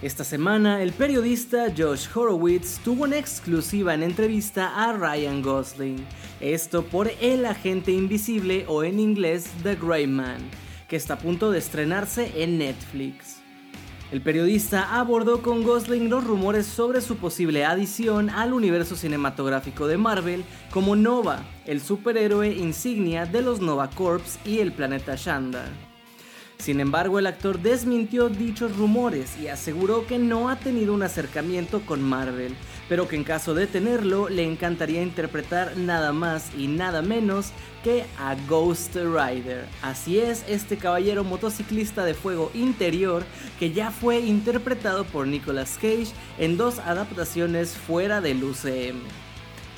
Esta semana, el periodista Josh Horowitz tuvo una exclusiva en entrevista a Ryan Gosling, esto por El Agente Invisible o en inglés The Grey Man, que está a punto de estrenarse en Netflix. El periodista abordó con Gosling los rumores sobre su posible adición al universo cinematográfico de Marvel como Nova, el superhéroe insignia de los Nova Corps y el planeta Shanda. Sin embargo, el actor desmintió dichos rumores y aseguró que no ha tenido un acercamiento con Marvel, pero que en caso de tenerlo le encantaría interpretar nada más y nada menos que a Ghost Rider. Así es, este caballero motociclista de fuego interior que ya fue interpretado por Nicolas Cage en dos adaptaciones fuera del UCM.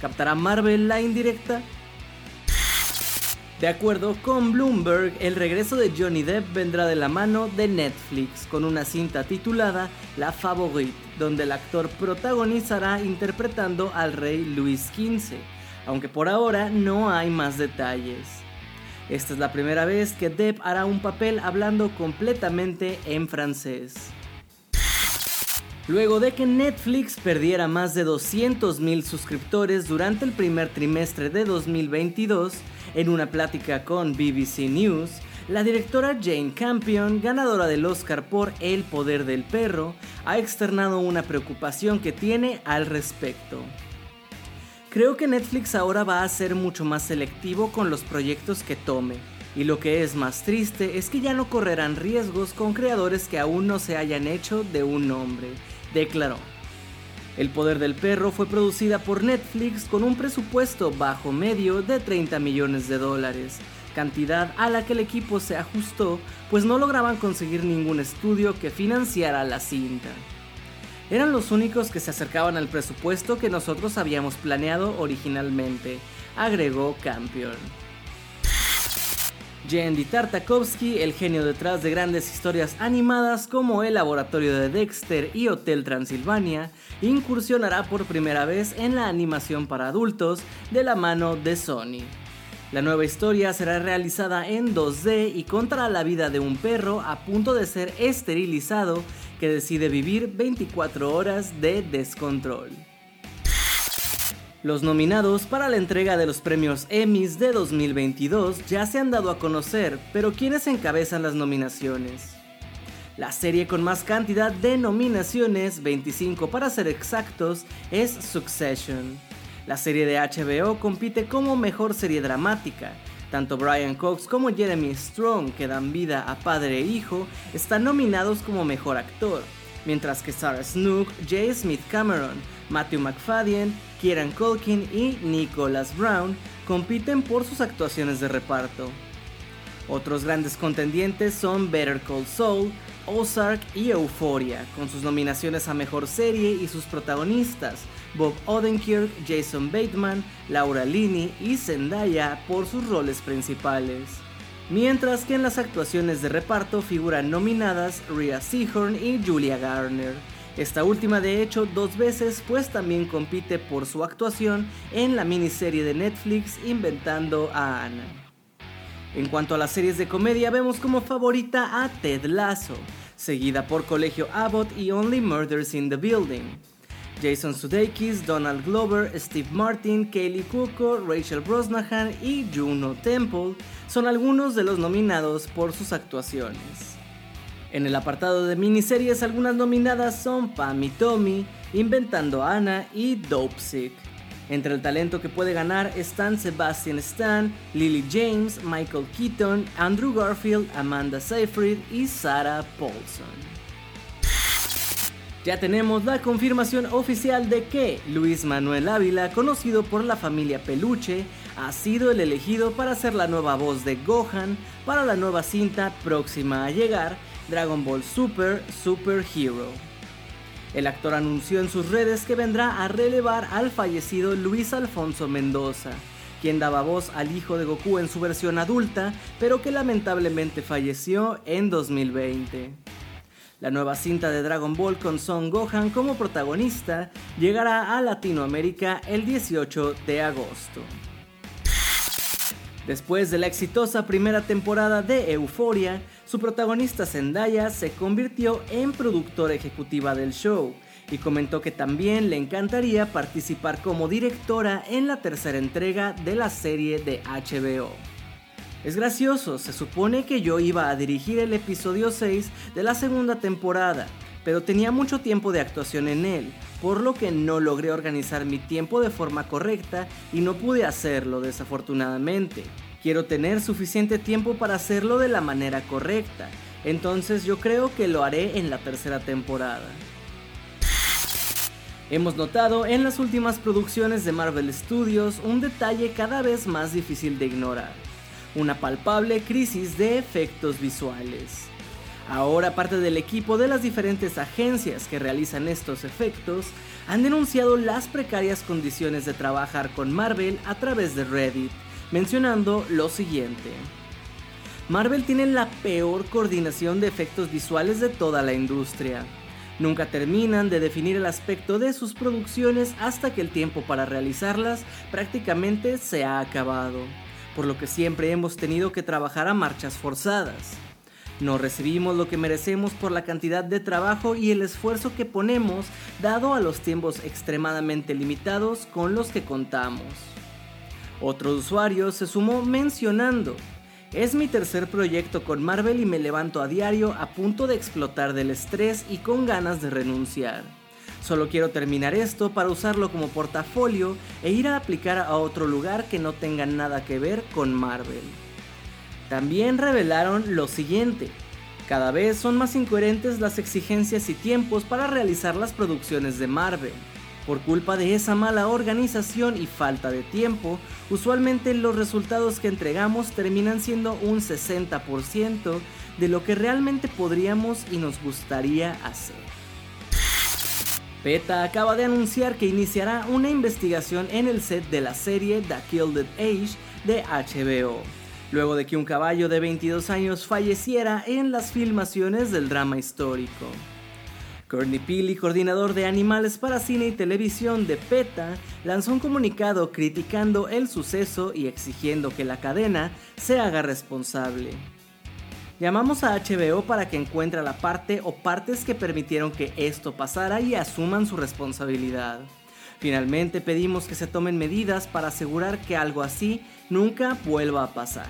¿Captará Marvel la indirecta? De acuerdo con Bloomberg, el regreso de Johnny Depp vendrá de la mano de Netflix con una cinta titulada La Favorite, donde el actor protagonizará interpretando al rey Luis XV, aunque por ahora no hay más detalles. Esta es la primera vez que Depp hará un papel hablando completamente en francés. Luego de que Netflix perdiera más de 200.000 suscriptores durante el primer trimestre de 2022, en una plática con BBC News, la directora Jane Campion, ganadora del Oscar por El Poder del Perro, ha externado una preocupación que tiene al respecto. Creo que Netflix ahora va a ser mucho más selectivo con los proyectos que tome, y lo que es más triste es que ya no correrán riesgos con creadores que aún no se hayan hecho de un nombre, declaró. El Poder del Perro fue producida por Netflix con un presupuesto bajo medio de 30 millones de dólares, cantidad a la que el equipo se ajustó pues no lograban conseguir ningún estudio que financiara la cinta. Eran los únicos que se acercaban al presupuesto que nosotros habíamos planeado originalmente, agregó Campion. Jandy Tartakovsky, el genio detrás de grandes historias animadas como El Laboratorio de Dexter y Hotel Transilvania, incursionará por primera vez en la animación para adultos de la mano de Sony. La nueva historia será realizada en 2D y contará la vida de un perro a punto de ser esterilizado que decide vivir 24 horas de descontrol. Los nominados para la entrega de los premios Emmys de 2022 ya se han dado a conocer, pero ¿quiénes encabezan las nominaciones? La serie con más cantidad de nominaciones, 25 para ser exactos, es Succession. La serie de HBO compite como mejor serie dramática. Tanto Brian Cox como Jeremy Strong, que dan vida a padre e hijo, están nominados como mejor actor, mientras que Sarah Snook, J. Smith Cameron, Matthew McFadden, Kieran Culkin y Nicholas Brown compiten por sus actuaciones de reparto. Otros grandes contendientes son Better Call Saul, Ozark y Euphoria, con sus nominaciones a Mejor Serie y sus protagonistas, Bob Odenkirk, Jason Bateman, Laura Linney y Zendaya por sus roles principales. Mientras que en las actuaciones de reparto figuran nominadas Rhea Seehorn y Julia Garner. Esta última de hecho dos veces pues también compite por su actuación en la miniserie de Netflix Inventando a Anna. En cuanto a las series de comedia vemos como favorita a Ted Lasso, seguida por Colegio Abbott y Only Murders in the Building. Jason Sudeikis, Donald Glover, Steve Martin, Kaylee Cuoco, Rachel Brosnahan y Juno Temple son algunos de los nominados por sus actuaciones. En el apartado de miniseries, algunas nominadas son Pam y Tommy, Inventando a Anna y Dope Sick. Entre el talento que puede ganar están Sebastian Stan, Lily James, Michael Keaton, Andrew Garfield, Amanda Seyfried y Sarah Paulson. Ya tenemos la confirmación oficial de que Luis Manuel Ávila, conocido por la familia Peluche, ha sido el elegido para ser la nueva voz de Gohan para la nueva cinta próxima a llegar, Dragon Ball Super Super Hero. El actor anunció en sus redes que vendrá a relevar al fallecido Luis Alfonso Mendoza, quien daba voz al hijo de Goku en su versión adulta, pero que lamentablemente falleció en 2020. La nueva cinta de Dragon Ball con Son Gohan como protagonista llegará a Latinoamérica el 18 de agosto. Después de la exitosa primera temporada de Euphoria, su protagonista Zendaya se convirtió en productora ejecutiva del show y comentó que también le encantaría participar como directora en la tercera entrega de la serie de HBO. Es gracioso, se supone que yo iba a dirigir el episodio 6 de la segunda temporada, pero tenía mucho tiempo de actuación en él, por lo que no logré organizar mi tiempo de forma correcta y no pude hacerlo desafortunadamente. Quiero tener suficiente tiempo para hacerlo de la manera correcta, entonces yo creo que lo haré en la tercera temporada. Hemos notado en las últimas producciones de Marvel Studios un detalle cada vez más difícil de ignorar una palpable crisis de efectos visuales. Ahora parte del equipo de las diferentes agencias que realizan estos efectos han denunciado las precarias condiciones de trabajar con Marvel a través de Reddit, mencionando lo siguiente. Marvel tiene la peor coordinación de efectos visuales de toda la industria. Nunca terminan de definir el aspecto de sus producciones hasta que el tiempo para realizarlas prácticamente se ha acabado por lo que siempre hemos tenido que trabajar a marchas forzadas. No recibimos lo que merecemos por la cantidad de trabajo y el esfuerzo que ponemos dado a los tiempos extremadamente limitados con los que contamos. Otro usuario se sumó mencionando, es mi tercer proyecto con Marvel y me levanto a diario a punto de explotar del estrés y con ganas de renunciar. Solo quiero terminar esto para usarlo como portafolio e ir a aplicar a otro lugar que no tenga nada que ver con Marvel. También revelaron lo siguiente. Cada vez son más incoherentes las exigencias y tiempos para realizar las producciones de Marvel. Por culpa de esa mala organización y falta de tiempo, usualmente los resultados que entregamos terminan siendo un 60% de lo que realmente podríamos y nos gustaría hacer. PETA acaba de anunciar que iniciará una investigación en el set de la serie The Gilded Age de HBO, luego de que un caballo de 22 años falleciera en las filmaciones del drama histórico. Courtney Peely, coordinador de animales para cine y televisión de PETA, lanzó un comunicado criticando el suceso y exigiendo que la cadena se haga responsable. Llamamos a HBO para que encuentre la parte o partes que permitieron que esto pasara y asuman su responsabilidad. Finalmente pedimos que se tomen medidas para asegurar que algo así nunca vuelva a pasar.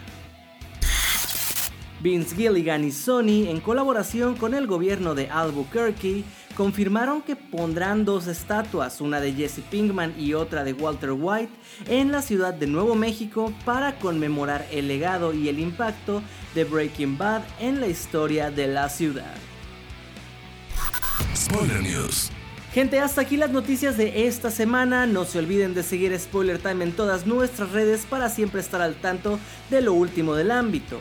Vince Gilligan y Sony, en colaboración con el gobierno de Albuquerque, confirmaron que pondrán dos estatuas, una de Jesse Pinkman y otra de Walter White, en la ciudad de Nuevo México para conmemorar el legado y el impacto de Breaking Bad en la historia de la ciudad. Spoiler News. Gente, hasta aquí las noticias de esta semana. No se olviden de seguir Spoiler Time en todas nuestras redes para siempre estar al tanto de lo último del ámbito.